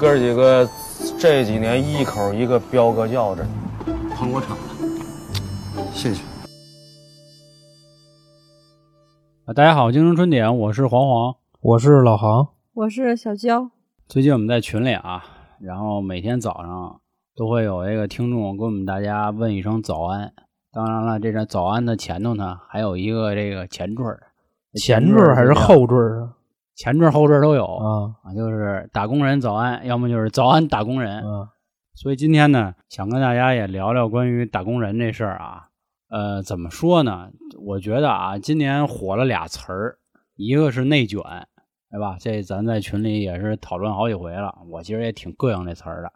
哥几个这几年一口一个彪哥叫着，捧我场了，谢谢。啊，大家好，京城春点，我是黄黄，我是老杭，我是小娇。最近我们在群里啊，然后每天早上都会有一个听众跟我们大家问一声早安。当然了，这个早安的前头呢，还有一个这个前缀儿，前缀儿还是后缀儿啊？前缀后缀都有啊啊，就是打工人早安，要么就是早安打工人。啊，所以今天呢，想跟大家也聊聊关于打工人这事儿啊。呃，怎么说呢？我觉得啊，今年火了俩词儿，一个是内卷，对吧？这咱在群里也是讨论好几回了。我其实也挺膈应这词儿的。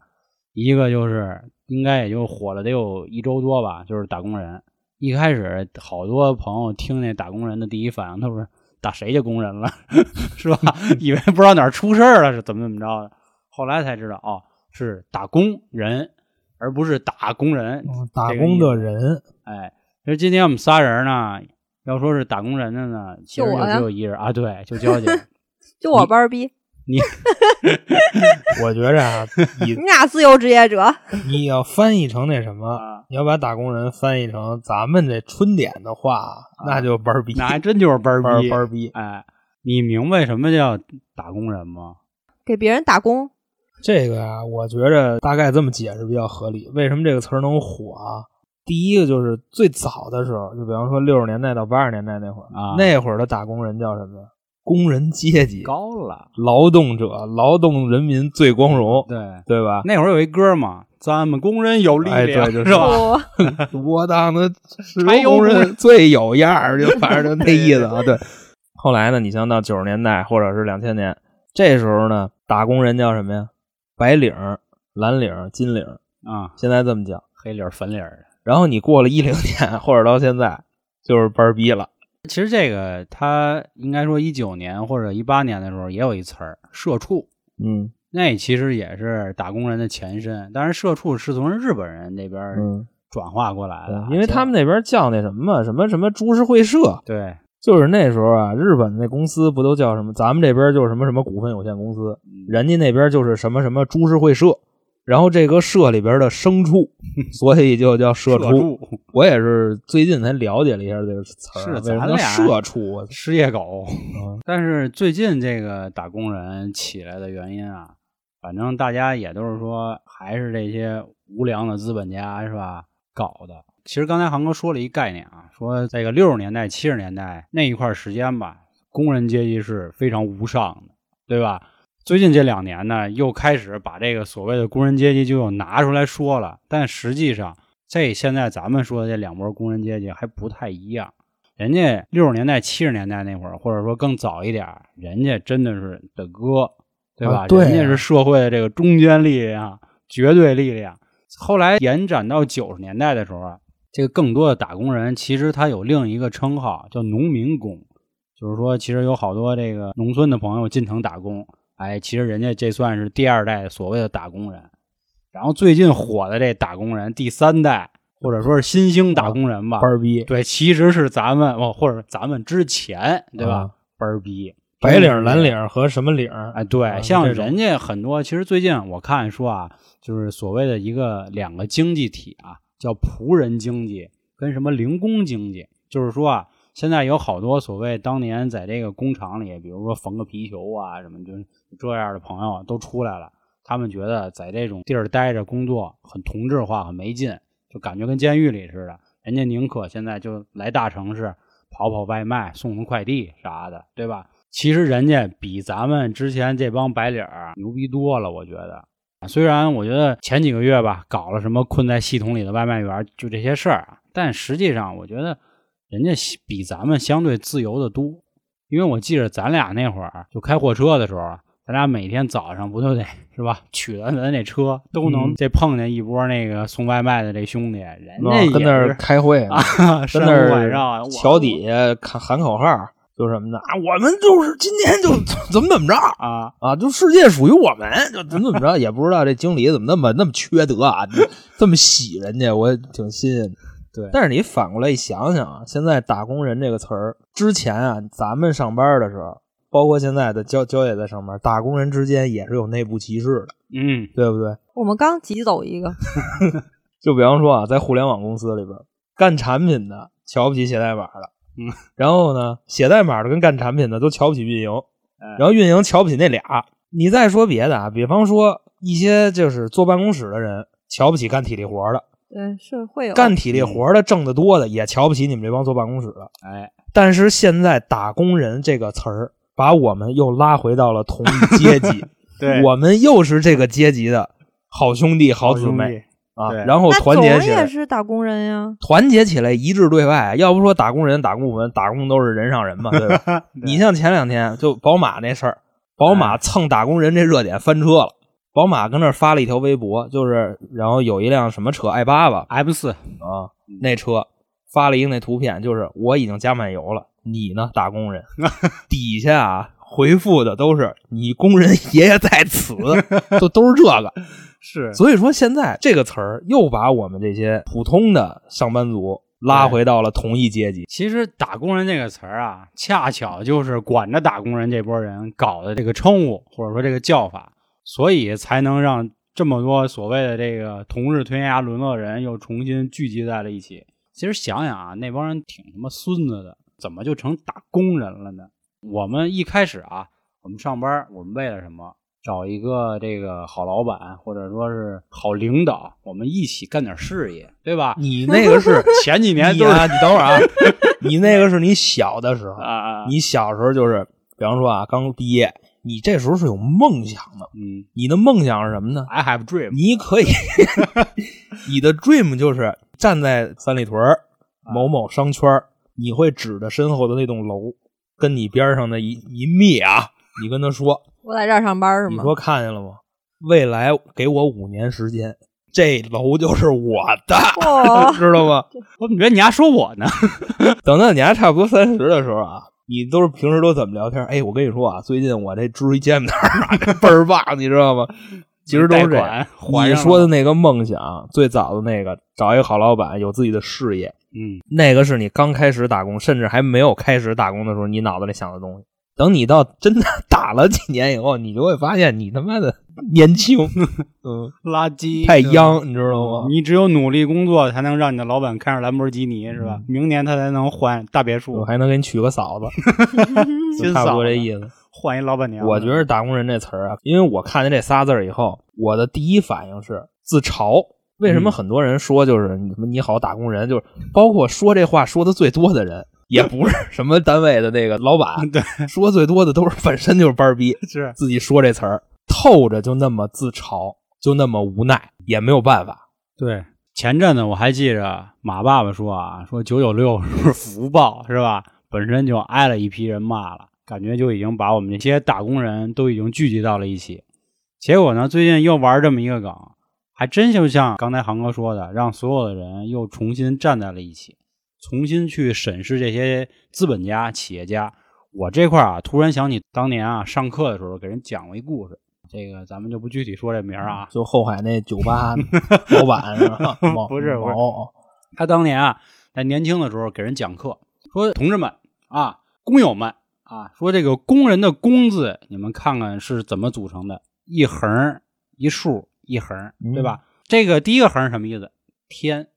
一个就是应该也就火了得有一周多吧，就是打工人。一开始好多朋友听那打工人的第一反应都是打谁家工人了，是吧？以为不知道哪儿出事儿了，是怎么怎么着的。后来才知道，哦，是打工人，而不是打工人。嗯打工的人，哎，其实今天我们仨人呢，要说是打工人的呢，其实就只有一人啊，对，就娇姐。就我班儿逼，你 我觉着啊，你你俩自由职业者，你要翻译成那什么，啊，你要把打工人翻译成咱们这春点的话，那就班儿逼，那还真就是班儿班儿逼。班儿逼。哎，你明白什么叫打工人吗？给别人打工，这个呀、我觉着大概这么解释比较合理。为什么这个词儿能火啊？第一个就是最早的时候，就比方说六十年代到八十年代那会儿，啊那会儿的打工人叫什么？工人阶级，高了，劳动者，劳动人民最光荣，对。对吧？那会儿有一歌嘛，咱们工人有力哎量，对就是吧？不，我当的石柴油工人最有样儿，就反正就那意思啊。对，后来呢，你像到九十年代或者是两千年，这时候呢，打工人叫什么呀？白领、蓝领、金领儿，啊，现在这么叫。黑领粉领。然后你过了一零年或者到现在，就是班儿逼了。其实这个他应该说一九年或者一八年的时候也有一词儿“社畜”，嗯。那其实也是打工人的前身，但是社畜是从日本人那边嗯，转化过来的，因为他们那边叫那什么，什么什么株式会社，对。就是那时候啊，日本那公司不都叫什么？咱们这边就是什么什么股份有限公司，人家那边就是什么什么株式会社，然后这个社里边的牲畜，所以就叫社畜。我也是最近才了解了一下这个词儿啊，是咱俩社畜啊？失业狗。嗯但是最近这个打工人起来的原因啊，反正大家也都是说，还是这些无良的资本家是吧搞的。其实刚才航哥说了一概念啊，说这个六十年代、七十年代那一块时间吧，工人阶级是非常无上的，对吧？最近这两年呢，又开始把这个所谓的工人阶级就又拿出来说了，但实际上，这现在咱们说的这两波工人阶级还不太一样。人家六十年代、七十年代那会儿，或者说更早一点儿，人家真的是的哥，对吧？啊对啊人家是社会的这个中坚力量、绝对力量。后来延展到九十年代的时候啊，这个更多的打工人其实他有另一个称号叫农民工，就是说其实有好多这个农村的朋友进城打工，哎，其实人家这算是第二代所谓的打工人。然后最近火的这打工人，第三代或者说是新兴打工人吧，班儿逼，对，其实是咱们哦，或者咱们之前，对吧？啊班儿逼，白领、蓝领和什么领？哎，对，啊像人家很多，其实最近我看说啊，就是所谓的一个两个经济体啊，叫仆人经济跟什么零工经济，就是说啊，现在有好多所谓当年在这个工厂里，比如说缝个皮球啊什么，就这样的朋友都出来了，他们觉得在这种地儿待着工作很同质化，很没劲，就感觉跟监狱里似的。人家宁可现在就来大城市跑跑外卖、送送快递啥的，对吧？其实人家比咱们之前这帮白领儿牛逼多了，我觉得。虽然我觉得前几个月吧，搞了什么困在系统里的外卖员，就这些事儿啊，但实际上我觉得人家比咱们相对自由的多。因为我记着咱俩那会儿就开货车的时候啊，咱俩每天早上不都得是吧？取了咱那车都能嗯这碰见一波那个送外卖的这兄弟，人家跟那儿开会 呢，啊，跟山那晚上儿桥底下喊喊口号，就什么的啊，我们就是今天就怎么怎么着啊，啊，就世界属于我们，就怎么怎么着，也不知道这经理怎么那么那么缺德啊，这么洗人家，我挺新鲜的。对，但是你反过来一想想啊，现在“打工人”这个词儿，之前啊，咱们上班的时候，包括现在的焦焦也在上班，打工人之间也是有内部歧视的，嗯，对不对？我们刚挤走一个，就比方说啊，在互联网公司里边，干产品的瞧不起写代码的，嗯，然后呢，写代码的跟干产品的都瞧不起运营，哎。然后运营瞧不起那俩。你再说别的啊，比方说一些就是坐办公室的人瞧不起干体力活的，对，是会有干体力活的挣得多的也瞧不起你们这帮坐办公室的。哎，但是现在“打工人”这个词儿把我们又拉回到了同一阶级，对，我们又是这个阶级的好兄弟、好好姊妹啊，然后团结起来也，是打工人呀，团结起来，一致对外。要不说打工人、打工我们打工都是人上人嘛，对吧？你像前两天就宝马那事儿，宝哎马蹭打工人这热点翻车了。宝马跟那发了一条微博，就是然后有一辆什么车 i 八吧 M 四，啊，那车发了一个那图片，就是我已经加满油了，你呢，打工人？底下啊回复的都是你工人爷爷在此，都都是这个。是所以说现在这个词儿又把我们这些普通的上班族拉回到了同一阶级。其实“打工人”这个词儿啊，恰巧就是管着打工人这波人搞的这个称呼，或者说这个叫法，所以才能让这么多所谓的这个同日天涯沦落人又重新聚集在了一起。其实想想啊，那帮人挺他妈孙子的，怎么就成打工人了呢？我们一开始啊，我们上班，我们为了什么？找一个这个好老板，或者说是好领导，我们一起干点事业，对吧？你那个是 前几年都是你啊，你等会儿啊，你那个是你小的时候，啊啊，你小时候就是，比方说啊，刚毕业，你这时候是有梦想的。嗯你的梦想是什么呢？，I have dream，你可以，你的 dream 就是站在三里屯某某商圈，你会指着身后的那栋楼，跟你边上的一一密啊，你跟他说，我在这儿上班是吗？你说看见了吗？未来给我五年时间，这楼就是我的，哇，知道吗？我怎么觉得你还说我呢？等到你还差不多三十的时候啊，你都是平时都怎么聊天？哎，我跟你说啊，最近我这支一煎饼摊儿啊倍儿棒，你知道吗？其实都是这。你说的，那个梦想，最早的那个，找一个好老板，有自己的事业，嗯，那个是你刚开始打工，甚至还没有开始打工的时候，你脑子里想的东西。等你到真的 打了几年以后，你就会发现你他妈的年轻，嗯，垃圾太。央，你知道吗？你只有努力工作，才能让你的老板开上兰博基尼，是吧？明年他才能换大别墅我墅，还能给你娶个嫂子，差不多嫂子这意思。换一老板娘。我觉得“打工人”这词儿啊，因为我看见这仨字儿以后，我的第一反应是自嘲。为什么嗯很多人说就是你们你好打工人，就是包括说这话说的最多的人，也不是什么单位的那个老板，对，说最多的都是本身就是班儿逼，是自己说这词儿透着就那么自嘲，就那么无奈，也没有办法。对。前阵子我还记着马爸爸说啊，说九九六是福报，是吧？本身就挨了一批人骂了，感觉就已经把我们这些打工人都已经聚集到了一起。结果呢，最近又玩这么一个梗，还真就像刚才航哥说的，让所有的人又重新站在了一起，重新去审视这些资本家、企业家。我这块儿啊，突然想起当年啊，上课的时候给人讲过一故事，这个咱们就不具体说这名儿啊。就后海那酒吧 老板 是吧？不是不是毛他当年啊，在年轻的时候给人讲课，说同志们啊，工友们啊，说这个工人的工字，你们看看是怎么组成的？一横一竖一横，对吧？这个第一个横是什么意思？天。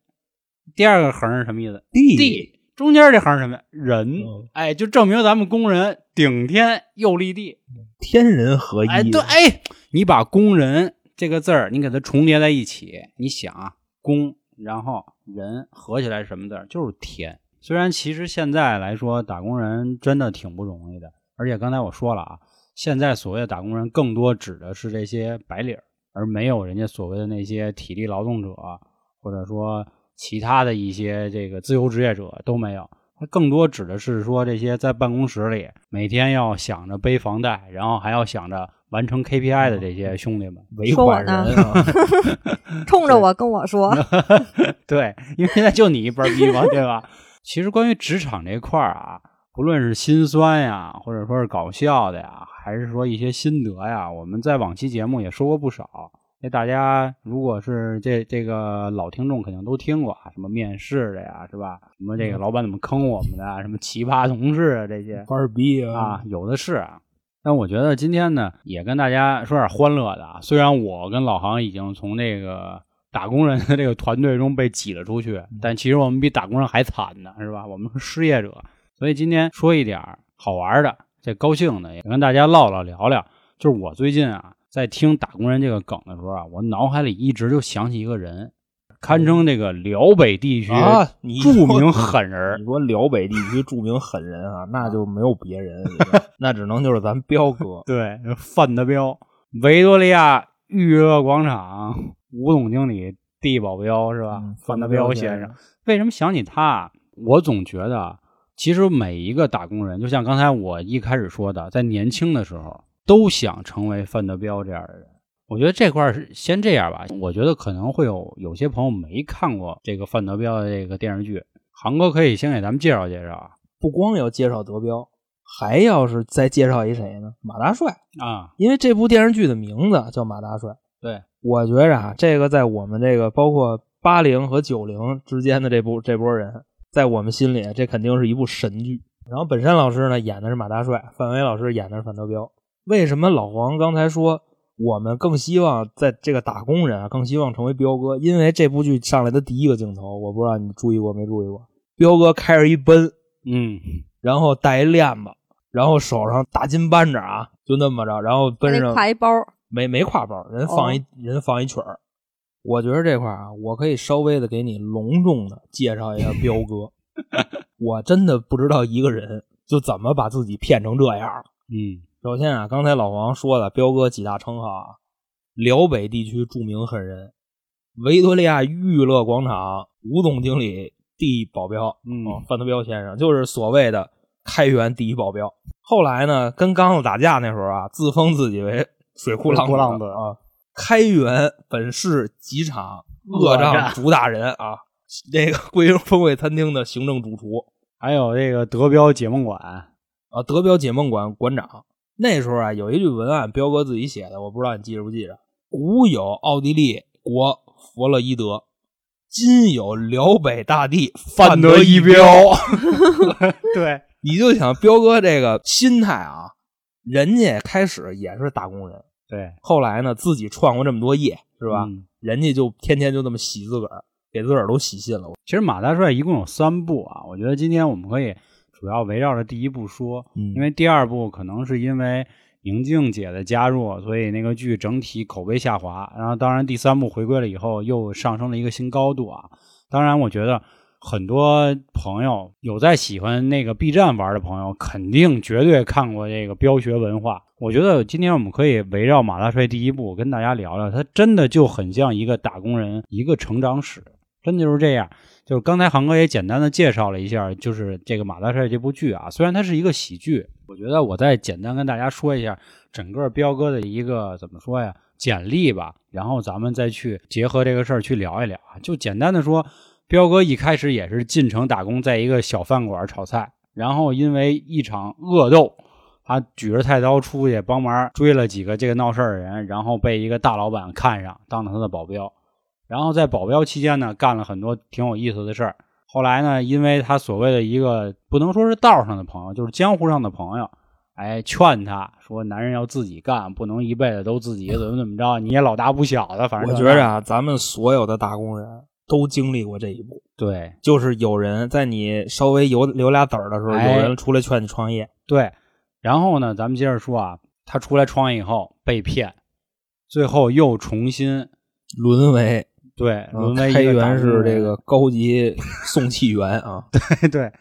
第二个横是什么意思？地地。中间这横是什么？人。嗯哎，就证明咱们工人顶天又立地。天人合一。哎，对，哎，你把工人这个字儿，你给它重叠在一起，你想啊，工，然后人合起来是什么字儿？就是天。虽然其实现在来说，打工人真的挺不容易的，而且刚才我说了啊，现在所谓的打工人，更多指的是这些白领，而没有人家所谓的那些体力劳动者，或者说其他的一些这个自由职业者都没有。它更多指的是说这些在办公室里每天要想着背房贷，然后还要想着完成 KPI 的这些兄弟们。尾款人啊，冲着我跟我说，对，因为现在就你一班逼嘛，对吧？其实关于职场这块儿啊，不论是心酸呀，或者说是搞笑的呀，还是说一些心得呀，我们在往期节目也说过不少。那大家如果是这这个老听众，肯定都听过啊，什么面试的呀，是吧？什么这个老板怎么坑我们的啊，什么奇葩同事啊这些班儿逼啊，有的是啊。但我觉得今天呢，也跟大家说点欢乐的啊。虽然我跟老航已经从那个打工人的这个团队中被挤了出去，但其实我们比打工人还惨呢，是吧？我们是失业者，所以今天说一点好玩的，这高兴的，也跟大家唠唠聊聊。就是我最近啊，在听打工人这个梗的时候啊，我脑海里一直就想起一个人，堪称这个辽北地区啊，著名狠人你。说辽北地区著名狠人啊，那就没有别人，那只能就是咱彪哥。对，范德彪，维多利亚娱乐广场吴总经理地保镖是吧？嗯范德彪彪先生为什么想起他？我总觉得啊，其实每一个打工人，就像刚才我一开始说的，在年轻的时候都想成为范德彪这样的人。我觉得这块儿是先这样吧。我觉得可能会有有些朋友没看过这个范德彪的这个电视剧，航哥可以先给咱们介绍介绍啊不光要介绍德彪，还要是再介绍一谁呢？马大帅，啊，因为这部电视剧的名字叫马大帅。对，我觉着啊，这个在我们这个包括八零和九零之间的这部这波人，在我们心里，这肯定是一部神剧。然后本山老师呢演的是马大帅，范伟老师演的是范德彪。为什么老黄刚才说我们更希望在这个打工人啊，更希望成为彪哥？因为这部剧上来的第一个镜头，我不知道你注意过没注意过，彪哥开着一奔，嗯，然后带一链子，然后手上大金扳着啊，就那么着，然后奔上挎一包，没没挎包，人放一、人放一曲儿。我觉得这块啊，我可以稍微的给你隆重的介绍一下彪哥。我真的不知道一个人就怎么把自己骗成这样了。嗯，首先啊，刚才老王说了，彪哥几大称号啊：辽北地区著名狠人，维多利亚娱乐广场吴总经理第一保镖，嗯哦范德彪先生就是所谓的开元第一保镖。后来呢，跟刚子打架那时候啊，自封自己为水库浪子啊，开元本市几场恶仗主打人啊，那个桂英风味餐厅的行政主厨还有这个德彪解梦馆，啊，德彪解梦馆馆长。那时候啊，有一句文案，彪哥自己写的，我不知道你记着不记着。古有奥地利国弗洛伊德，今有辽北大地范德一彪。对，你就想彪哥这个心态啊，人家开始也是打工人，对，后来呢自己创过这么多业，是吧？嗯人家就天天就这么洗自个儿，给自个儿都洗信了。其实马大帅一共有三部啊，我觉得今天我们可以主要围绕着第一部说，嗯因为第二部可能是因为宁静姐的加入，所以那个剧整体口碑下滑。然后当然第三部回归了以后，又上升了一个新高度啊。当然，我觉得很多朋友有在喜欢那个 B 站玩的朋友，肯定绝对看过这个飙学文化。我觉得今天我们可以围绕马大帅第一部跟大家聊聊，他真的就很像一个打工人一个成长史，真的就是这样。就是刚才航哥也简单的介绍了一下，就是这个马大帅这部剧啊，虽然它是一个喜剧，我觉得我再简单跟大家说一下整个彪哥的一个怎么说呀简历吧，然后咱们再去结合这个事儿去聊一聊啊。就简单的说，彪哥一开始也是进城打工，在一个小饭馆炒菜，然后因为一场恶斗，他举着菜刀出去帮忙追了几个这个闹事儿的人，然后被一个大老板看上，当了他的保镖。然后在保镖期间呢，干了很多挺有意思的事儿。后来呢，因为他所谓的一个不能说是道上的朋友，就是江湖上的朋友，哎，劝他说，男人要自己干，不能一辈子都自己怎么怎么着，你也老大不小的，反正我觉着啊，咱们所有的打工人都经历过这一步，对就是有人在你稍微有留俩子儿的时候，哎有人出来劝你创业。对。然后呢，咱们接着说啊，他出来创业以后被骗，最后又重新沦为对沦为一开源是这个高级送气源啊，对，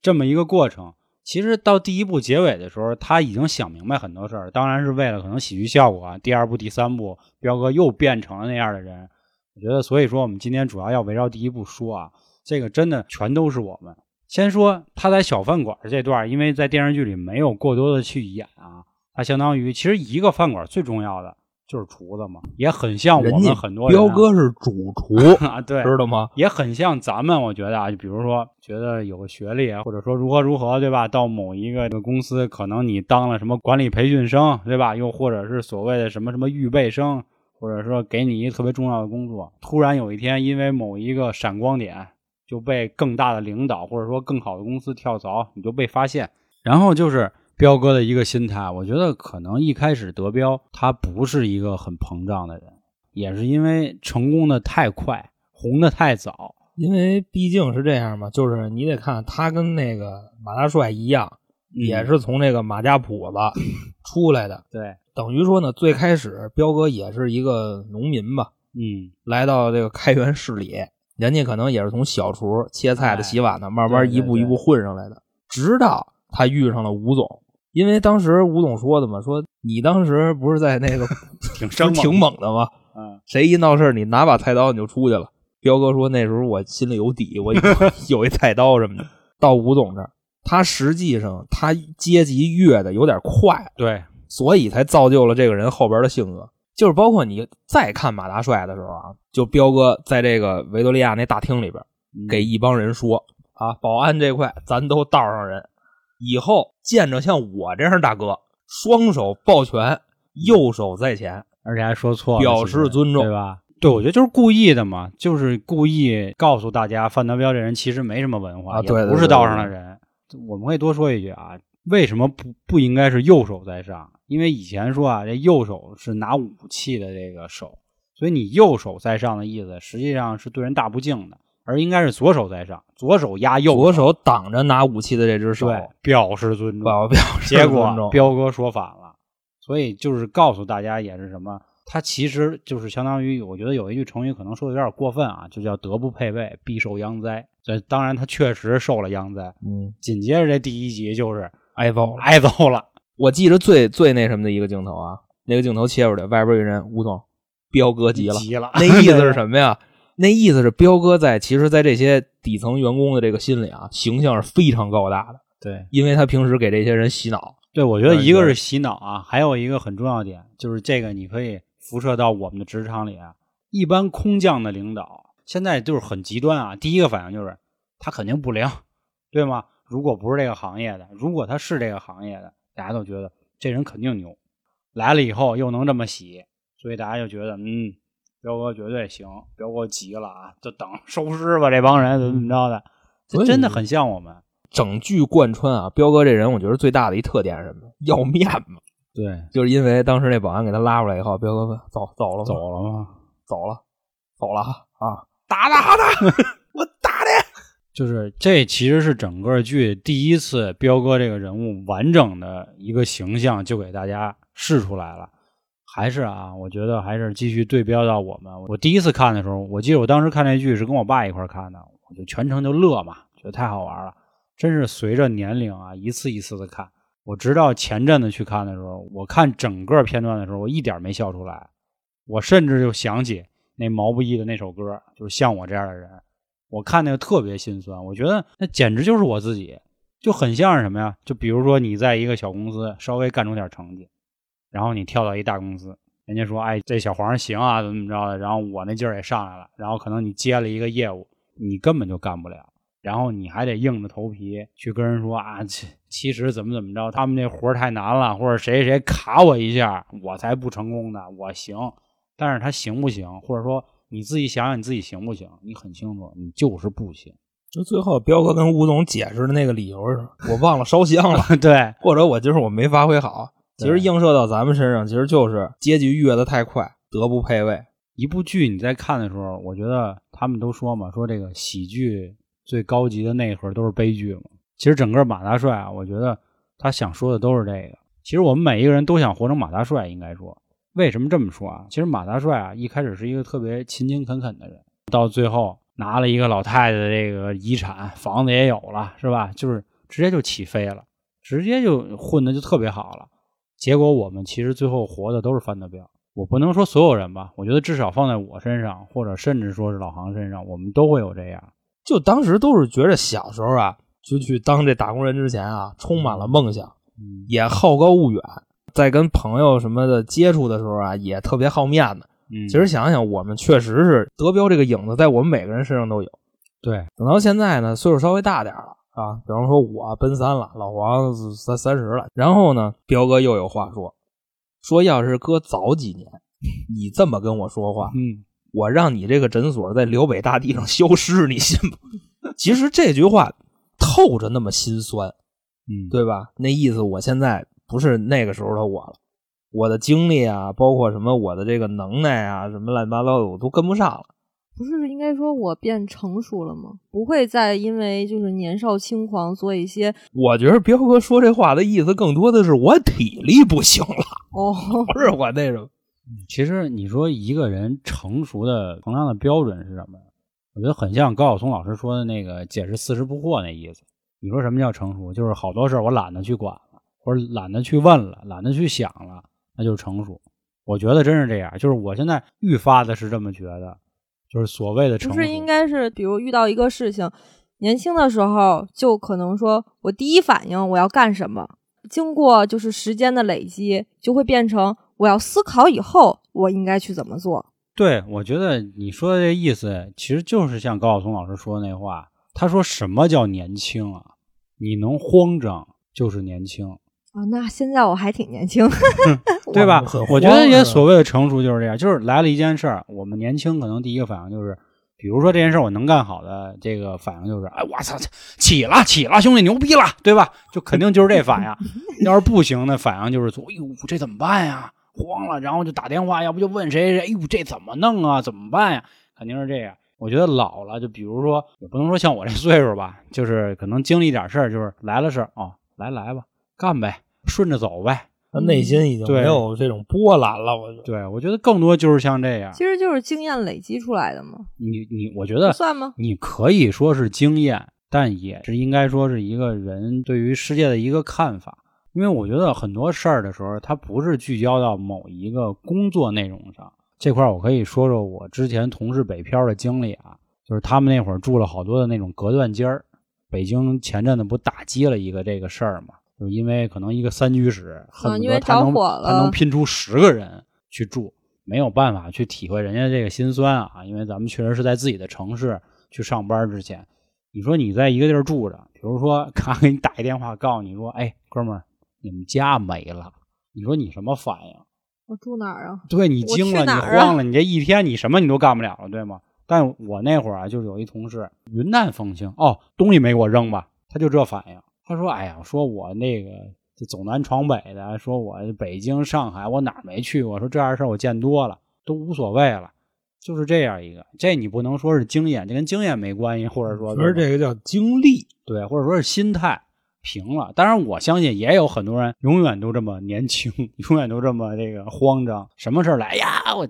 这么一个过程。其实到第一部结尾的时候，他已经想明白很多事儿，当然是为了可能喜剧效果啊。第二部、第三部，彪哥又变成了那样的人。我觉得，所以说我们今天主要要围绕第一部说啊，这个真的全都是我们。先说他在小饭馆这段，因为在电视剧里没有过多的去演啊，他相当于其实一个饭馆最重要的就是厨子嘛，也很像我们很多人、啊、彪哥是主厨，啊，对，知道吗？也很像咱们，我觉得啊，就比如说觉得有个学历，或者说如何如何，对吧？到某一个公司，可能你当了什么管理培训生，对吧？又或者是所谓的什么什么预备生，或者说给你一个特别重要的工作，突然有一天因为某一个闪光点，就被更大的领导或者说更好的公司跳槽，你就被发现。然后就是彪哥的一个心态，我觉得可能一开始德彪他不是一个很膨胀的人，也是因为成功的太快，红的太早。因为毕竟是这样嘛，就是你得看他跟那个马大帅一样，也是从这个马家铺子 出来的。对，等于说呢，最开始彪哥也是一个农民吧，嗯，来到这个开元市里，人家可能也是从小厨、切菜的、哎洗碗的，慢慢一步一步混上来的，直到他遇上了吴总。因为当时吴总说的嘛，说你当时不是在那个 挺不是挺猛的吗？嗯，谁一闹事儿你拿把菜刀你就出去了。彪哥说那时候我心里有底，我有 有一菜刀什么的。到吴总这儿，他实际上他阶级跃的有点快，对，所以才造就了这个人后边的性格。就是包括你再看马大帅的时候啊，就彪哥在这个维多利亚那大厅里边嗯给一帮人说啊，保安这块咱都道上人，以后见着像我这样大哥，双手抱拳，右手在前，而且还说错了，表示尊重对吧？对，我觉得就是故意的嘛，就是故意告诉大家范德彪这人其实没什么文化，也啊对对不是道上的人。我们可以多说一句啊，为什么不不应该是右手在上？因为以前说啊，这右手是拿武器的这个手，所以你右手在上的意思，实际上是对人大不敬的，而应该是左手在上，左手压右左手挡着拿武器的这只手，对表示尊重。表表示结尊重果彪哥说反了，所以就是告诉大家也是什么，他其实就是相当于，我觉得有一句成语可能说的有点过分啊，就叫德不配位，必受殃灾。这当然他确实受了殃灾。嗯，紧接着这第一集就是挨揍了。挨揍了，我记着最最那什么的一个镜头啊，那个镜头切出来，外边有人，吴总，彪哥急了，急了，那意思是 什么呀？那意思是彪哥在其实，在这些底层员工的这个心里啊，形象是非常高大的，对因为他平时给这些人洗脑。对，我觉得一个是洗脑啊，还有一个很重要点就是这个你可以辐射到我们的职场里啊。一般空降的领导现在就是很极端啊，第一个反应就是他肯定不灵，对吗？如果不是这个行业的，如果他是这个行业的，大家都觉得这人肯定牛，来了以后又能这么洗，所以大家就觉得嗯，彪哥绝对行。彪哥急了啊，就等收尸吧，这帮人怎么怎么着的，这真的很像我们。整剧贯穿啊，彪哥这人，我觉得最大的一特点是什么？要面子。对，就是因为当时那保安给他拉出来以后，彪哥问：“走走了吗走了吗？走了，走了啊！打打他，我打的。就是这其实是整个剧第一次彪哥这个人物完整的一个形象就给大家试出来了。还是啊，我觉得还是继续对标到我们。我第一次看的时候，我记得我当时看那剧是跟我爸一块看的，我就全程就乐嘛，觉得太好玩了。真是随着年龄啊，一次一次的看。我直到前阵子去看的时候，我看整个片段的时候，我一点没笑出来。我甚至就想起那毛不易的那首歌，就是像我这样的人。我看那个特别心酸，我觉得那简直就是我自己，就很像是什么呀？就比如说你在一个小公司稍微干出点成绩，然后你跳到一大公司，人家说哎这小黄行啊怎么怎么着的，然后我那劲儿也上来了，然后可能你接了一个业务，你根本就干不了，然后你还得硬着头皮去跟人说啊其其实怎么怎么着，他们那活儿太难了，或者谁谁谁卡我一下，我才不成功的，我行，但是他行不行，或者说。你自己想想你自己行不行？你很清楚，你就是不行。就最后彪哥跟吴总解释的那个理由是，我忘了烧香了，对，或者我就是我没发挥好。其实映射到咱们身上，其实就是阶级跃得太快，德不配位。一部剧你在看的时候，我觉得他们都说嘛，说这个喜剧最高级的内核都是悲剧嘛。其实整个马大帅啊，我觉得他想说的都是这个。其实我们每一个人都想活成马大帅，应该说。为什么这么说啊？其实马大帅啊，一开始是一个特别勤勤恳恳的人，到最后拿了一个老太太的这个遗产，房子也有了，是吧？就是直接就起飞了，直接就混的就特别好了。结果我们其实最后活的都是范德彪。我不能说所有人吧，我觉得至少放在我身上，或者甚至说是老杭身上，我们都会有这样。就当时都是觉着小时候啊，就去当这打工人之前啊，充满了梦想，嗯也好高骛远。在跟朋友什么的接触的时候啊，也特别好面子。嗯，其实想想，我们确实是德彪这个影子，在我们每个人身上都有。对，等到现在呢，岁数稍微大点了啊，比方说我奔三了，老黄三三十了，然后呢，彪哥又有话说，说要是搁早几年，你这么跟我说话，嗯，我让你这个诊所在辽北大地上消失，你信吗？其实这句话透着那么心酸，嗯，对吧？那意思我现在不是那个时候的我了，我的经历啊，包括什么我的这个能耐啊，什么乱七八糟的，我都跟不上了。不是应该说我变成熟了吗？不会再因为就是年少轻狂做一些我觉得彪哥说这话的意思更多的是我体力不行了，哦，不是我那种。其实你说一个人成熟的衡量的标准是什么？我觉得很像高晓松老师说的那个解释四十不惑那意思。你说什么叫成熟？就是好多事儿我懒得去管了，或者懒得去问了，懒得去想了，那就是成熟。我觉得真是这样，就是我现在愈发的是这么觉得，就是所谓的成熟。不是应该是比如遇到一个事情，年轻的时候就可能说我第一反应我要干什么，经过就是时间的累积，就会变成我要思考以后我应该去怎么做。对，我觉得你说的这意思，其实就是像高晓松老师说的那话。他说：“什么叫年轻啊？你能慌张就是年轻，啊，那现在我还挺年轻，对吧？我觉得也所谓的成熟就是这样，就是来了一件事儿，我们年轻可能第一个反应就是，比如说这件事儿我能干好的，这个反应就是，哎，我操，起了起了，兄弟牛逼了，对吧？就肯定就是这反应。要是不行的反应就是说，哎呦，这怎么办呀？慌了，然后就打电话，要不就问谁谁，哎呦，这怎么弄啊？怎么办呀？肯定是这样。我觉得老了，就比如说，也不能说像我这岁数吧，就是可能经历点事儿，就是来了事儿，哦，来来吧，干呗，顺着走呗。他内心已经没有这种波澜了，我觉得。对，我觉得更多就是像这样。其实就是经验累积出来的嘛，你你，我觉得算吗？你可以说是经验，但也是应该说是一个人对于世界的一个看法。因为我觉得很多事儿的时候，它不是聚焦到某一个工作内容上。这块儿我可以说说我之前同事北漂的经历啊，就是他们那会儿住了好多的那种隔断间儿。北京前阵子不打击了一个这个事儿嘛，就因为可能一个三居室，恨不因为得他能着火了他能拼出十个人去住，没有办法去体会人家这个心酸啊。因为咱们确实是在自己的城市去上班之前，你说你在一个地儿住着，比如说 咔给你打一电话告诉你说，哎，哥们儿，你们家没了，你说你什么反应？我住哪儿啊？对你惊了，你慌了，你这一天你什么你都干不了了，对吗？但我那会儿啊，就是有一同事云淡风轻，哦，东西没给我扔吧，他就这反应。他说：“哎呀，说我那个这走南闯北的，说我北京、上海，我哪儿没去过？说这样的事儿我见多了，都无所谓了，就是这样一个。这你不能说是经验，这跟经验没关系，或者说不是这个叫经历，对，或者说是心态平了。当然，我相信也有很多人永远都这么年轻，永远都这么这个慌张，什么事儿来哎呀，我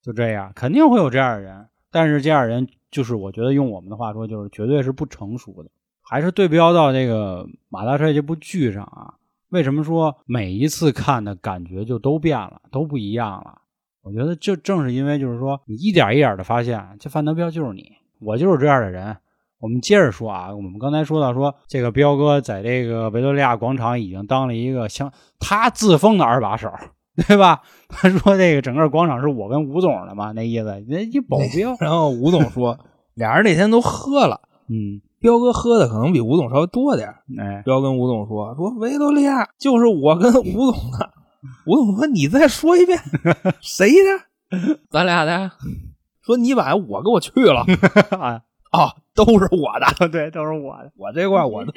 就这样，肯定会有这样的人。但是这样的人，就是我觉得用我们的话说，就是绝对是不成熟的。还是对标到这个马大帅这部剧上啊，为什么说每一次看的感觉就都变了，都不一样了？我觉得这正是因为就是说，你一点一点的发现，这范德彪就是你，我就是这样的人。我们接着说啊，我们刚才说到说这个彪哥在这个维多利亚广场已经当了一个像他自封的二把手，对吧？他说这个整个广场是我跟吴总的嘛，那意思，那一保镖，然后吴总说，俩人那天都喝了，嗯，彪哥喝的可能比吴总稍微多点儿。哎，彪跟吴总说说维多利亚就是我跟吴总的。吴总说你再说一遍，谁的？咱俩的。说你把我给我去了 啊，啊，都是我的，对，都是我的，我这块我的。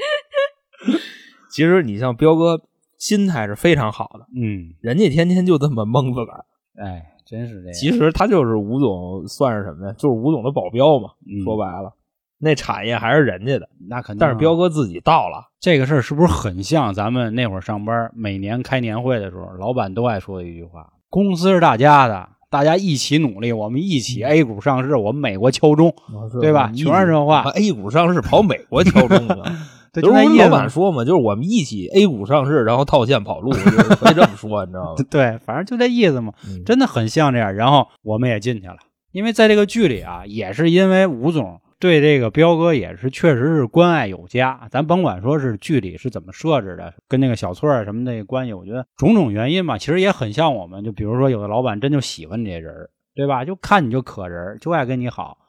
其实你像彪哥，心态是非常好的，嗯，人家天天就这么蒙自个儿。哎，真是这样。其实他就是吴总，算是什么呀？就是吴总的保镖嘛。嗯说白了，那产业还是人家的，那肯定啊，但是彪哥自己到了。这个事儿是不是很像咱们那会儿上班，每年开年会的时候，老板都爱说的一句话：公司是大家的，大家一起努力，我们一起 A 股上市，我们美国敲钟，对吧？全是这话。A 股上市跑美国敲钟的。对，就是我们老板说嘛，就是我们一起 A 股上市，然后套现跑路，就是可以这么说，你知道吗？对，反正就这意思嘛，嗯真的很像这样。然后我们也进去了，因为在这个剧里啊，也是因为吴总对这个彪哥也是确实是关爱有加。咱甭管说是剧里是怎么设置的，跟那个小翠儿什么的关系，我觉得种种原因吧，其实也很像我们。就比如说，有的老板真就喜欢你这人，对吧？就看你就可人，就爱跟你好。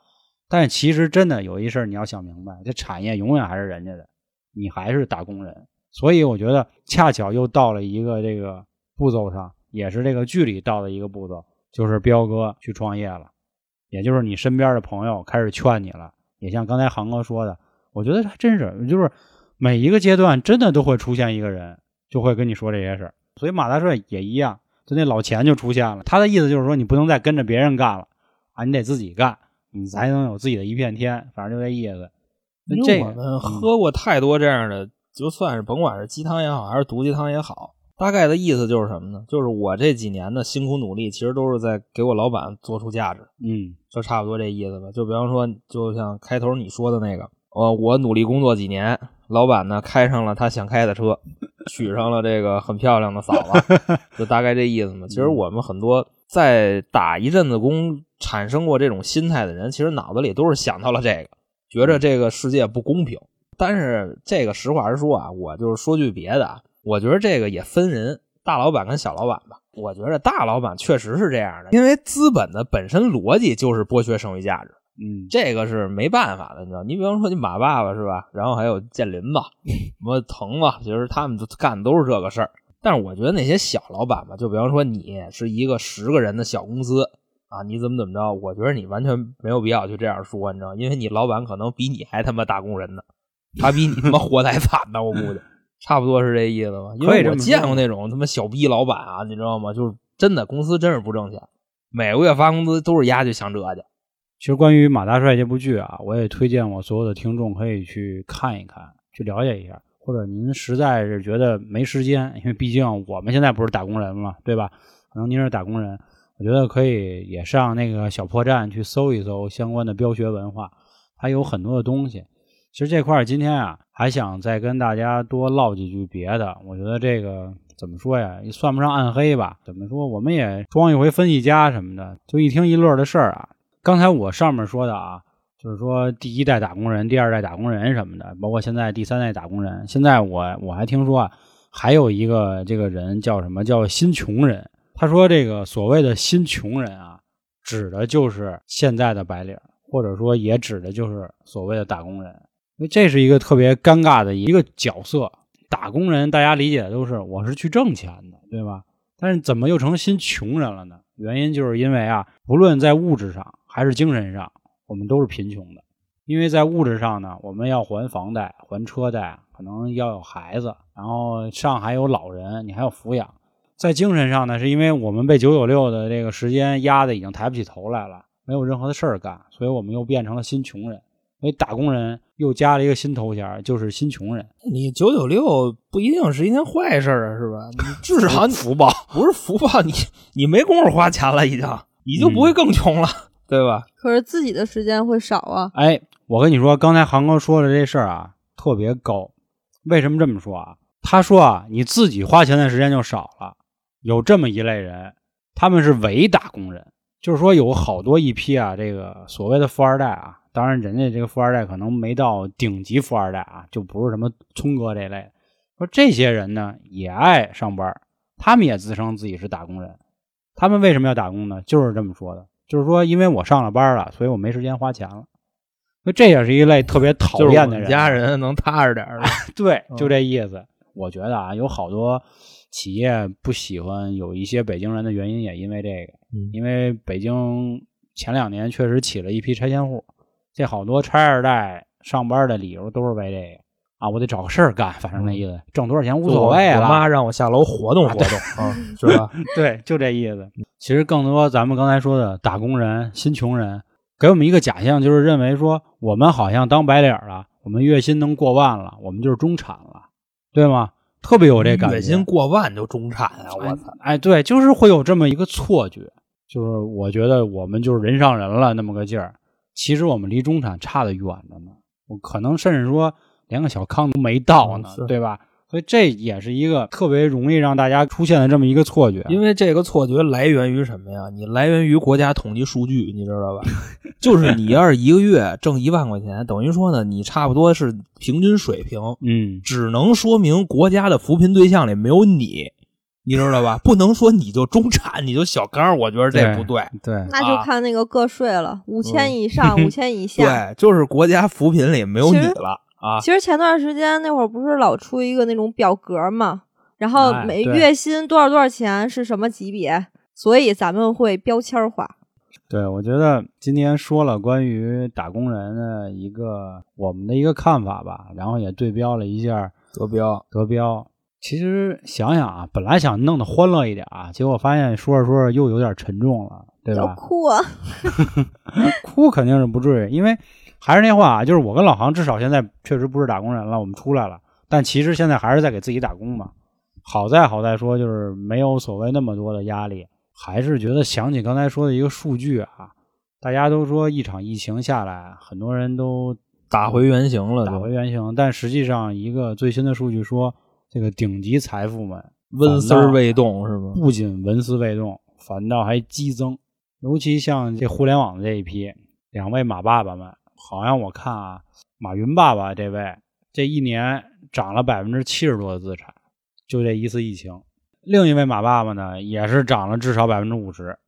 但其实真的有一事儿你要想明白，这产业永远还是人家的，你还是打工人。所以我觉得恰巧又到了一个这个步骤上，也是这个剧里到的一个步骤，就是彪哥去创业了，也就是你身边的朋友开始劝你了。也像刚才航哥说的，我觉得还真是，就是每一个阶段真的都会出现一个人，就会跟你说这些事儿。所以马大帅也一样，就那老钱就出现了，他的意思就是说，你不能再跟着别人干了啊，你得自己干，你才能有自己的一片天。反正就这意思。那这个因为我们喝过太多这样的，就算是甭管是鸡汤也好，还是毒鸡汤也好，大概的意思就是什么呢？就是我这几年的辛苦努力，其实都是在给我老板做出价值，嗯就差不多这意思吧。就比方说，就像开头你说的那个，呃，我努力工作几年，老板呢开上了他想开的车，娶上了这个很漂亮的嫂子，就大概这意思嘛。其实我们很多在打一阵子工产生过这种心态的人，其实脑子里都是想到了这个，觉着这个世界不公平。但是这个实话实说啊，我就是说句别的啊，我觉得这个也分人，大老板跟小老板吧。我觉得大老板确实是这样的，因为资本的本身逻辑就是剥削剩余价值。嗯，这个是没办法的，你知道？你比方说你马爸爸是吧？然后还有建林吧，什么腾吧，其实他们都干的都是这个事儿。但是我觉得那些小老板吧，就比方说你是一个十个人的小公司啊，你怎么怎么着？我觉得你完全没有必要去这样说，你知道？因为你老板可能比你还他妈打工人呢，他比你他妈活得还惨呢，我估计。差不多是这意思吧？因为我见过那种他妈小逼老板啊，你知道吗？就是真的公司真是不挣钱，每个月发工资都是压去想辙去。其实关于马大帅这部剧啊，我也推荐我所有的听众可以去看一看，去了解一下。或者您实在是觉得没时间，因为毕竟我们现在不是打工人嘛，对吧？可能您是打工人，我觉得可以也上那个小破站去搜一搜相关的标学文化，它有很多的东西。其实这块儿今天啊，还想再跟大家多唠几句别的。我觉得这个怎么说呀，也算不上暗黑吧？怎么说？我们也装一回分析家什么的，就一听一乐的事儿啊。刚才我上面说的啊，就是说第一代打工人、第二代打工人什么的，包括现在第三代打工人。现在我我还听说啊，还有一个这个人叫什么叫新穷人。他说这个所谓的新穷人啊，指的就是现在的白领，或者说也指的就是所谓的打工人。因为这是一个特别尴尬的一个角色。打工人大家理解的都是我是去挣钱的，对吧？但是怎么又成新穷人了呢？原因就是因为啊，不论在物质上还是精神上，我们都是贫穷的。因为在物质上呢，我们要还房贷、还车贷，可能要有孩子，然后上还有老人，你还要抚养。在精神上呢，是因为我们被九九六的这个时间压得已经抬不起头来了，没有任何的事儿干，所以我们又变成了新穷人。所以打工人又加了一个新头衔，就是新穷人。你九九六不一定是一件坏事啊，是吧？你至少你福报。不是福报，你你没工夫花钱了，已经，你就不会更穷了，对吧？可是自己的时间会少啊。哎，我跟你说，刚才航哥说的这事儿啊，特别高。为什么这么说啊？他说啊，你自己花钱的时间就少了。有这么一类人，他们是伪打工人，就是说有好多一批啊，这个所谓的富二代啊，当然人家这个富二代可能没到顶级富二代啊，就不是什么聪哥这类。说这些人呢也爱上班，他们也自称自己是打工人。他们为什么要打工呢？就是这么说的，就是说因为我上了班了，所以我没时间花钱了。那这也是一类特别讨厌的人，家人能踏实点儿了。对，嗯就这意思。我觉得啊，有好多企业不喜欢有一些北京人的原因，也因为这个。嗯因为北京前两年确实起了一批拆迁户，这好多拆二代上班的理由都是为这个啊，我得找个事儿干，反正那意思，挣多少钱无所谓了。我妈让我下楼活动活动啊，是吧？对，就这意思。其实更多咱们刚才说的打工人、新穷人，给我们一个假象，就是认为说我们好像当白领了，我们月薪能过万了，我们就是中产了，对吗？特别有这感觉。月薪过万就中产啊！我操！哎，对，就是会有这么一个错觉，就是我觉得我们就是人上人了那么个劲儿，其实我们离中产差得远着呢，我可能甚至说连个小康都没到呢，嗯对吧？所以这也是一个特别容易让大家出现的这么一个错觉，因为这个错觉来源于什么呀？你来源于国家统计数据，你知道吧？就是你要是一个月挣一万块钱，等于说呢，你差不多是平均水平，嗯，只能说明国家的扶贫对象里没有你，你知道吧？不能说你就中产，你就小刚，我觉得这不对。对，那就看那个个税了，五千以 上、五千以下。对，就是国家扶贫里没有你了啊！其实前段时间那会儿不是老出一个那种表格嘛，然后每月薪多少多少钱是什么级别，所以咱们会标签化。对，我觉得今天说了关于打工人的一个我们的一个看法吧，然后也对标了一下德标，德标。其实想想啊，本来想弄得欢乐一点啊，结果发现说着说着又有点沉重了，对吧？哭啊！哭肯定是不至于，因为还是那话啊，就是我跟老航至少现在确实不是打工人了，我们出来了，但其实现在还是在给自己打工嘛。好在好在说就是没有所谓那么多的压力，还是觉得想起刚才说的一个数据啊，大家都说一场疫情下来，很多人都打回原形了打，回原形，但实际上一个最新的数据说，这个顶级财富们纹丝儿未动是吗？不仅纹丝未动，反倒还激增。尤其像这互联网的这一批，两位马爸爸们，好像我看啊，马云爸爸这位这一年涨了百分之七十多的资产，就这一次疫情。另一位马爸爸呢，也是涨了至少百分之五十。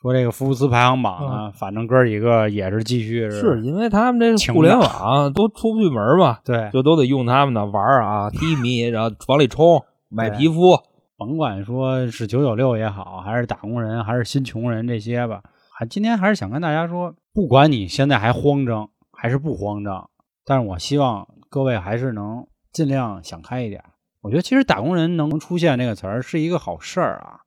说这个福布斯排行榜呢，反正哥几个也是继续是因为他们这请互联网都出不去门嘛，对，就都得用他们的玩儿啊，低迷，然后往里冲，买皮肤，甭管说是九九六也好，还是打工人，还是新穷人这些吧，还今天还是想跟大家说，不管你现在还慌张还是不慌张，但是我希望各位还是能尽量想开一点。我觉得其实打工人能出现这个词儿是一个好事儿啊，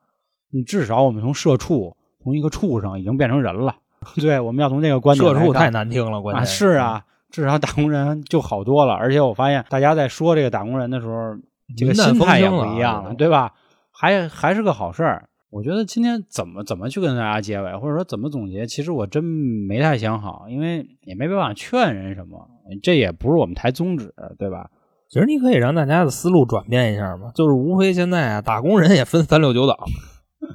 你至少我们从社畜，从一个畜生已经变成人了。对，我们要从这个观点社畜太难听了，关啊，键是，啊，至少打工人就好多了。而且我发现大家在说这个打工人的时候，这个心态也不一样了，啊对吧？还还是个好事儿。我觉得今天怎么怎么去跟大家结尾，或者说怎么总结，其实我真没太想好，因为也没办法劝人什么，这也不是我们台宗旨，对吧？其实你可以让大家的思路转变一下嘛，就是无非现在啊，打工人也分三六九等。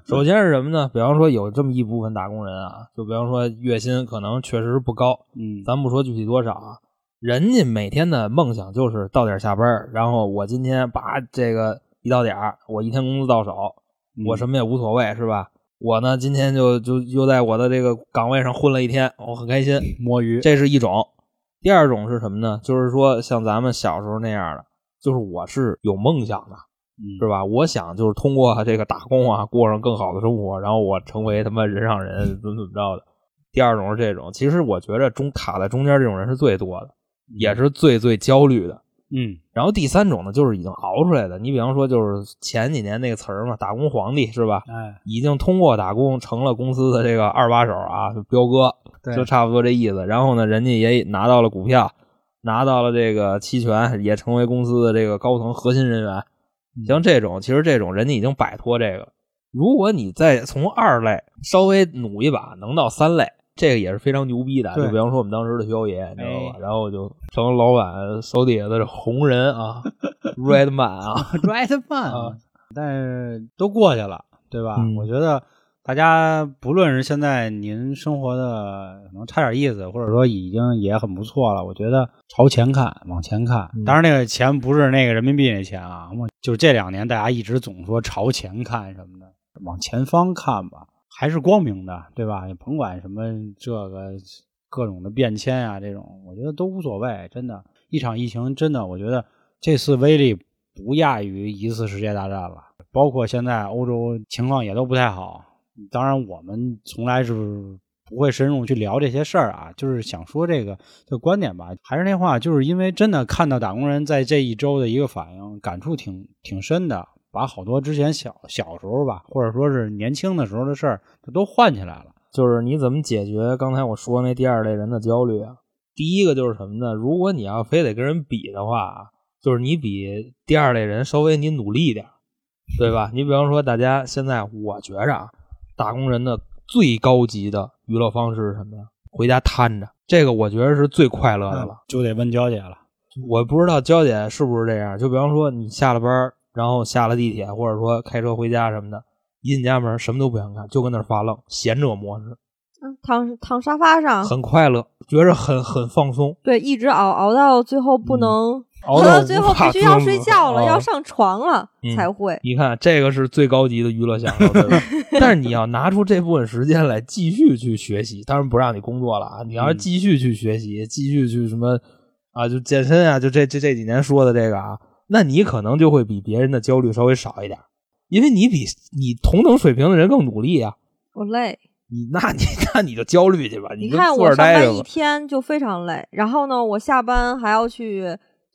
首先是什么呢？比方说有这么一部分打工人啊，就比方说月薪可能确实不高，嗯，咱不说具体多少啊，人家每天的梦想就是到点下班，然后我今天把这个一到点儿，我一天工资到手，我什么也无所谓，是吧？我呢今天就就又在我的这个岗位上混了一天，我很开心。摸鱼，这是一种。第二种是什么呢？就是说像咱们小时候那样的，就是我是有梦想的，嗯是吧？我想就是通过这个打工啊，过上更好的生活，然后我成为他妈人上人，怎么怎么着的。第二种是这种，其实我觉着中卡在中间这种人是最多的，也是最最焦虑的。嗯然后第三种呢，就是已经熬出来的。你比方说，就是前几年那个词儿嘛，“打工皇帝”是吧？哎，已经通过打工成了公司的这个二把手啊，就彪哥，对就差不多这意思。然后呢，人家也拿到了股票，拿到了这个期权，也成为公司的这个高层核心人员。像这种，其实这种人家已经摆脱这个。如果你再从二类稍微努一把，能到三类，这个也是非常牛逼的。就比方说我们当时的彪爷，你知道吧？哎然后就成了老板手底下的红人啊，Redman 啊，，right man，啊 但是都过去了，对吧？嗯我觉得大家不论是现在您生活的可能差点意思，或者说已经也很不错了，我觉得朝前看，往前看。嗯当然，那个钱不是那个人民币那钱啊，我就这两年大家一直总说朝前看什么的，往前方看吧，还是光明的，对吧？也甭管什么这个各种的变迁啊，这种我觉得都无所谓。真的，一场疫情真的，我觉得这次威力不亚于一次世界大战了。包括现在欧洲情况也都不太好。当然，我们从来是不会深入去聊这些事儿啊，就是想说这个的观点吧。还是那话，就是因为真的看到打工人在这一周的一个反应，感触挺挺深的，把好多之前小小时候吧，或者说是年轻的时候的事儿，就都唤起来了。就是你怎么解决刚才我说那第二类人的焦虑啊？第一个就是什么呢？如果你要非得跟人比的话，就是你比第二类人稍微你努力一点，对吧？你比方说，大家现在我觉着啊，打工人的最高级的娱乐方式是什么呀？回家瘫着，这个我觉得是最快乐的了。就得问娇姐了。我不知道娇姐是不是这样，就比方说你下了班儿，然后下了地铁，或者说开车回家什么的，一进家门什么都不想干，就跟那儿发愣，闲者模式，嗯躺躺沙发上，很快乐，觉着很很放松。对，一直熬熬到最后不能，熬到最后必须要睡觉了，哦要上床了嗯才会。你看，这个是最高级的娱乐享受，对吧？但是你要拿出这部分时间来继续去学习，当然不让你工作了啊！你要是嗯继续去学习，继续去什么啊，就健身啊，就这这这几年说的这个啊，那你可能就会比别人的焦虑稍微少一点，因为你比你同等水平的人更努力啊。我累，你那你那你就焦虑去吧，就你看我上班一。天就非常累，然后呢，我下班还要去，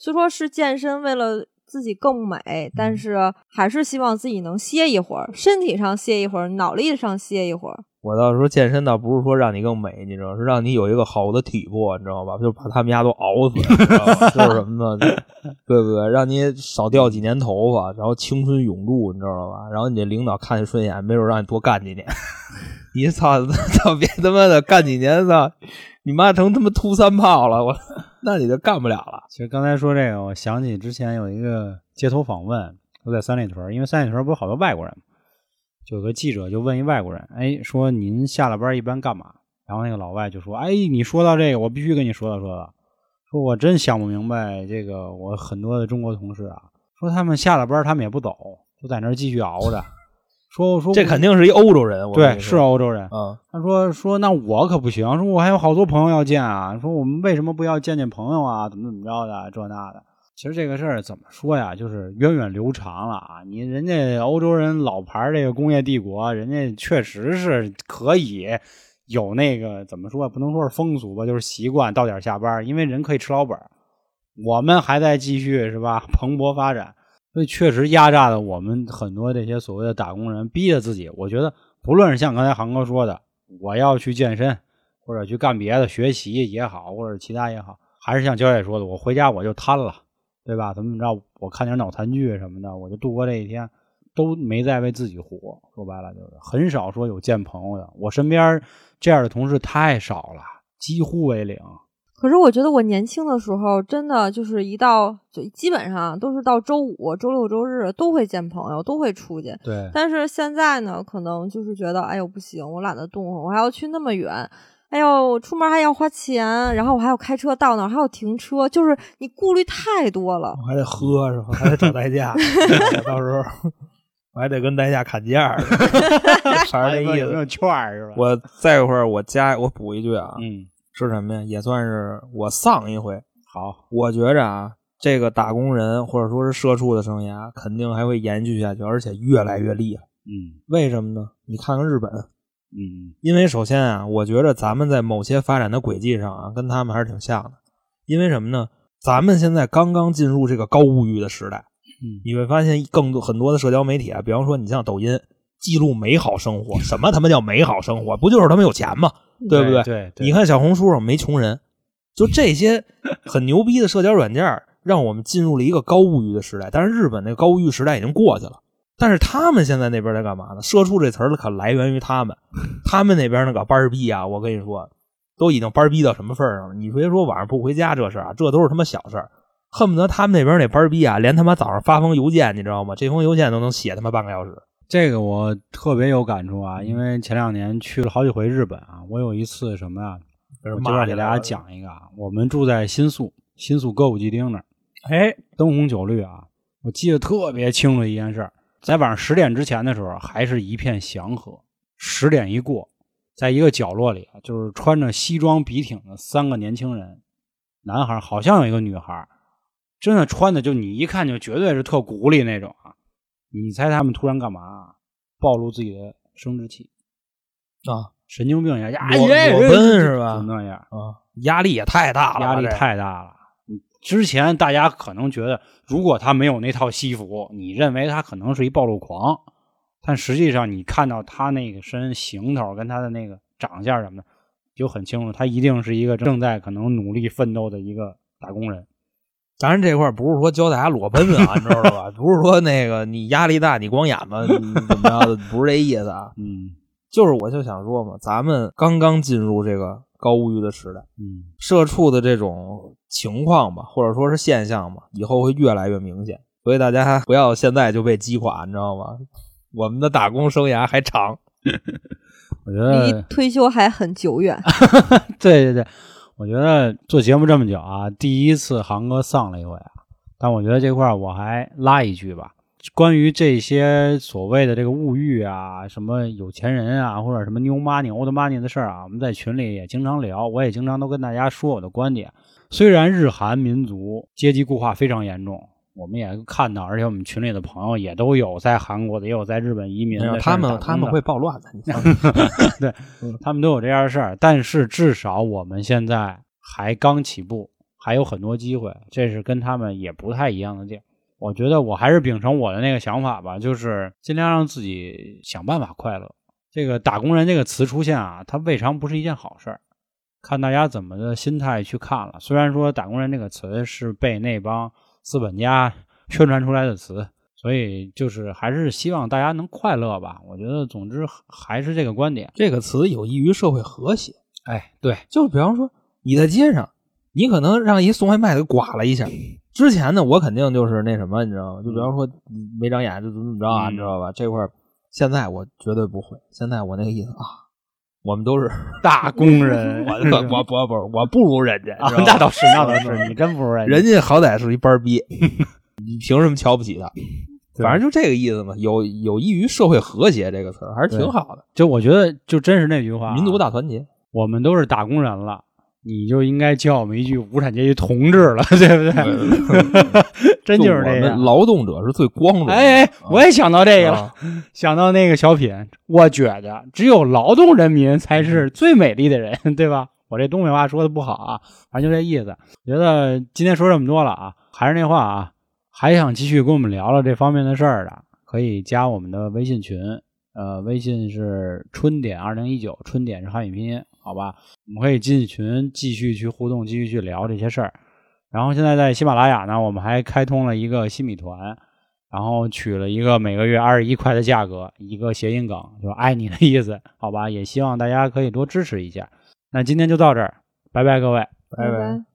虽说是健身为了自己更美，嗯但是还是希望自己能歇一会儿，身体上歇一会儿，脑力上歇一会儿。我倒是说健身倒不是说让你更美，你知道，是让你有一个好的体魄，你知道吧？就把他们家都熬死，你知道吧？就是什么呢？对不对？让你少掉几年头发，然后青春永驻，你知道吧？然后你这领导看你顺眼，没准让你多干几年。你操 操别他妈的干几年操，你妈成他妈秃三炮了，我那你就干不了了。其实刚才说这个，我想起之前有一个街头访问，都在三里屯，因为三里屯不是好多外国人嘛，就有个记者就问一外国人，哎，说您下了班一般干嘛？然后那个老外就说，哎，你说到这个，我必须跟你说道说道，说我真想不明白这个，我很多的中国同事啊，说他们下了班他们也不走，就在那继续熬着，说说这肯定是一欧洲人，我对，是欧洲人。嗯，他说说那我可不行，说我还有好多朋友要见啊，说我们为什么不要见见朋友啊？怎么怎么着的这那的。其实这个事儿怎么说呀，就是源远流长了啊。你人家欧洲人老牌儿这个工业帝国，人家确实是可以有那个怎么说，不能说是风俗吧，就是习惯到点儿下班，因为人可以吃老本儿。我们还在继续是吧，蓬勃发展，所以确实压榨的我们很多这些所谓的打工人，逼着自己。我觉得不论是像刚才航哥说的，我要去健身，或者去干别的学习也好，或者其他也好，还是像焦姐说的，我回家我就瘫了，对吧？怎么怎么着，我看点脑残剧什么的，我就度过这一天，都没在为自己活。说白了就是很少说有见朋友的，我身边这样的同事太少了，几乎为零。可是我觉得我年轻的时候，真的就是一到就基本上都是到周五、周六、周日都会见朋友，都会出去。对，但是现在呢，可能就是觉得，哎呦不行，我懒得动，我还要去那么远，哎呦，出门还要花钱，然后我还要开车到那儿，还要停车，就是你顾虑太多了。我还得喝是吧？还得找代驾，到时候我还得跟代驾砍价儿，反正这意思。有没有券是吧？我再一会儿我加我补一句啊，嗯，是什么呀？也算是我丧一回。好，我觉着啊，这个打工人或者说是社畜的生涯肯定还会延续下去，而且越来越厉害。嗯为什么呢？你看看日本，嗯因为首先啊，我觉着咱们在某些发展的轨迹上啊，跟他们还是挺像的。因为什么呢？咱们现在刚刚进入这个高物欲的时代，嗯，你会发现更多很多的社交媒体啊，比方说你像抖音，记录美好生活。什么他妈叫美好生活？不就是他们有钱吗？对不对对？对，你看小红书上没穷人，就这些 很牛逼的社交软件，让我们进入了一个高物欲的时代。但是日本那个高物欲时代已经过去了。但是他们现在那边在干嘛呢？社畜这词儿可来源于他们，他们那边那个班儿逼啊，我跟你说，都已经班儿逼到什么份儿上了？你别说晚上不回家这事儿啊，这都是他妈小事儿。恨不得他们那边那班儿逼啊，连他妈早上发封邮件，你知道吗？这封邮件都能写他妈半个小时。这个我特别有感触啊，因为前两年去了好几回日本啊，我有一次什么呀、我这边给大家讲一个啊，我们住在新宿，新宿歌舞伎町那儿，哎，灯红酒绿啊，我记得特别清楚一件事儿，在晚上十点之前的时候，还是一片祥和。十点一过，在一个角落里啊，就是穿着西装笔挺的三个年轻人，男孩好像有一个女孩，真的穿的就你一看就绝对是特古里那种啊。你猜他们突然干嘛？暴露自己的生殖器，啊神经病呀，裸耶裸奔是吧就那样，啊，压力也太大了，压力太大了。嗯之前大家可能觉得，如果他没有那套西服，你认为他可能是一暴露狂，但实际上你看到他那个身行头跟他的那个长相什么的，就很清楚，他一定是一个正在可能努力奋斗的一个打工人。当然这块儿不是说教大家裸奔啊，你知道吧？不是说那个你压力大，你光眼吧，你 怎么着的？不是这意思啊。嗯就是我就想说嘛，咱们刚刚进入这个高物欲的时代，嗯，社畜的这种情况吧，或者说是现象嘛，以后会越来越明显。所以大家不要现在就被击垮，你知道吗？我们的打工生涯还长。我觉得离退休还很久远。对对对，我觉得做节目这么久啊，第一次航哥丧了一回啊，但我觉得这块儿我还拉一句吧，关于这些所谓的这个物欲啊，什么有钱人啊，或者什么 new money、old money 的事儿啊，我们在群里也经常聊，我也经常都跟大家说我的观点。虽然日韩民族阶级固化非常严重，我们也看到，而且我们群里的朋友也都有在韩国的，也有在日本移民的，他们他们会暴乱的，你 放心。他们都有这样的事儿，但是至少我们现在还刚起步，还有很多机会，这是跟他们也不太一样的地儿。我觉得我还是秉承我的那个想法吧，就是尽量让自己想办法快乐。这个“打工人”这个词出现啊，它未尝不是一件好事儿。看大家怎么的心态去看了。虽然说“打工人”这个词是被那帮资本家宣传出来的词，所以就是还是希望大家能快乐吧。我觉得，总之还是这个观点。这个词有益于社会和谐。哎，对，就比方说你在街上，你可能让一送外卖的刮了一下。之前呢，我肯定就是那什么，你知道吗？就比方说没长眼就怎么怎么着啊，嗯你知道吧？这块儿现在我绝对不会。现在我那个意思啊，我们都是 大工人，我我我不不我不如人家，那倒是，那倒是，你真不如人家。人家好歹是一班儿逼，你凭什么瞧不起他？反正就这个意思嘛，有有益于社会和谐这个词儿还是挺好的，就我觉得，就真是那句话啊，民族大团结。我们都是打工人了，你就应该叫我们一句无产阶级同志了，对不对？真就是这我们样。劳动者是最光荣的。哎哎，我也想到这个了，啊想到那个小品，我觉得只有劳动人民才是最美丽的人，对吧？我这东北话说的不好啊，反正就这意思。觉得今天说这么多了啊，还是那话啊，还想继续跟我们聊聊这方面的事儿的，可以加我们的微信群，呃，微信是春点二零一九，春点是汉语拼音，好吧？我们可以进群继续去互动，继续去聊这些事儿。然后现在在喜马拉雅呢，我们还开通了一个新米团，然后取了一个每个月二十一块的价格，一个谐音梗，就爱你的意思，好吧？也希望大家可以多支持一下。那今天就到这儿，拜拜各位。拜拜。